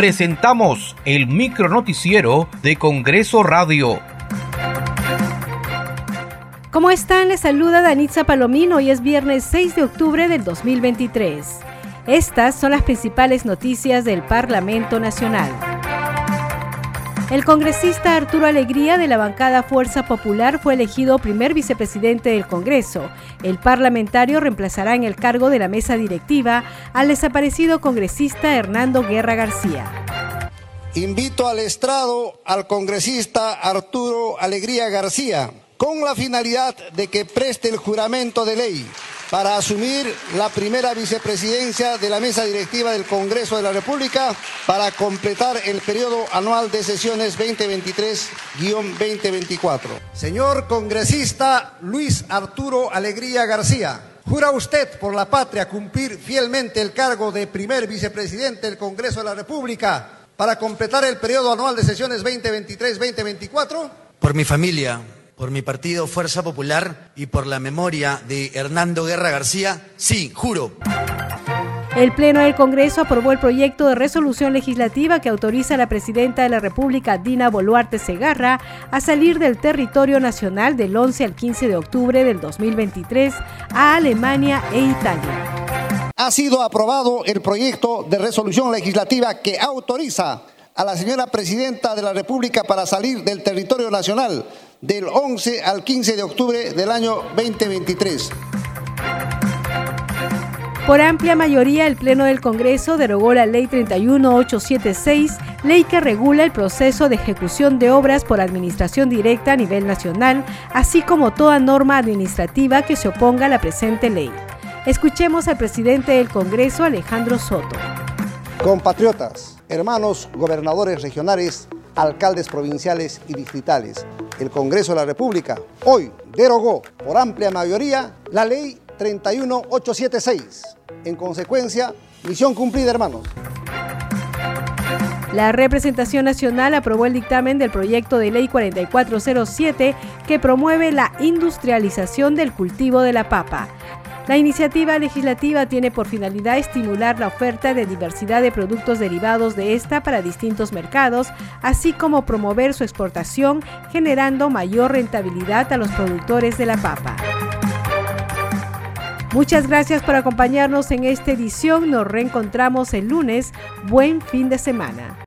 presentamos el micronoticiero de Congreso Radio. ¿Cómo están? Les saluda Danitza Palomino. Hoy es viernes 6 de octubre del 2023. Estas son las principales noticias del Parlamento Nacional. El congresista Arturo Alegría de la bancada Fuerza Popular fue elegido primer vicepresidente del Congreso. El parlamentario reemplazará en el cargo de la mesa directiva al desaparecido congresista Hernando Guerra García. Invito al estrado al congresista Arturo Alegría García con la finalidad de que preste el juramento de ley para asumir la primera vicepresidencia de la mesa directiva del Congreso de la República para completar el periodo anual de sesiones 2023-2024. Señor congresista Luis Arturo Alegría García, ¿jura usted por la patria cumplir fielmente el cargo de primer vicepresidente del Congreso de la República para completar el periodo anual de sesiones 2023-2024? Por mi familia por mi partido Fuerza Popular y por la memoria de Hernando Guerra García, sí, juro. El Pleno del Congreso aprobó el proyecto de resolución legislativa que autoriza a la Presidenta de la República, Dina Boluarte Segarra, a salir del territorio nacional del 11 al 15 de octubre del 2023 a Alemania e Italia. Ha sido aprobado el proyecto de resolución legislativa que autoriza a la señora Presidenta de la República para salir del territorio nacional del 11 al 15 de octubre del año 2023. Por amplia mayoría, el Pleno del Congreso derogó la Ley 31876, ley que regula el proceso de ejecución de obras por administración directa a nivel nacional, así como toda norma administrativa que se oponga a la presente ley. Escuchemos al presidente del Congreso, Alejandro Soto. Compatriotas, hermanos gobernadores regionales, alcaldes provinciales y distritales, el Congreso de la República hoy derogó por amplia mayoría la ley 31876. En consecuencia, misión cumplida, hermanos. La representación nacional aprobó el dictamen del proyecto de ley 4407 que promueve la industrialización del cultivo de la papa. La iniciativa legislativa tiene por finalidad estimular la oferta de diversidad de productos derivados de esta para distintos mercados, así como promover su exportación, generando mayor rentabilidad a los productores de la papa. Muchas gracias por acompañarnos en esta edición. Nos reencontramos el lunes. Buen fin de semana.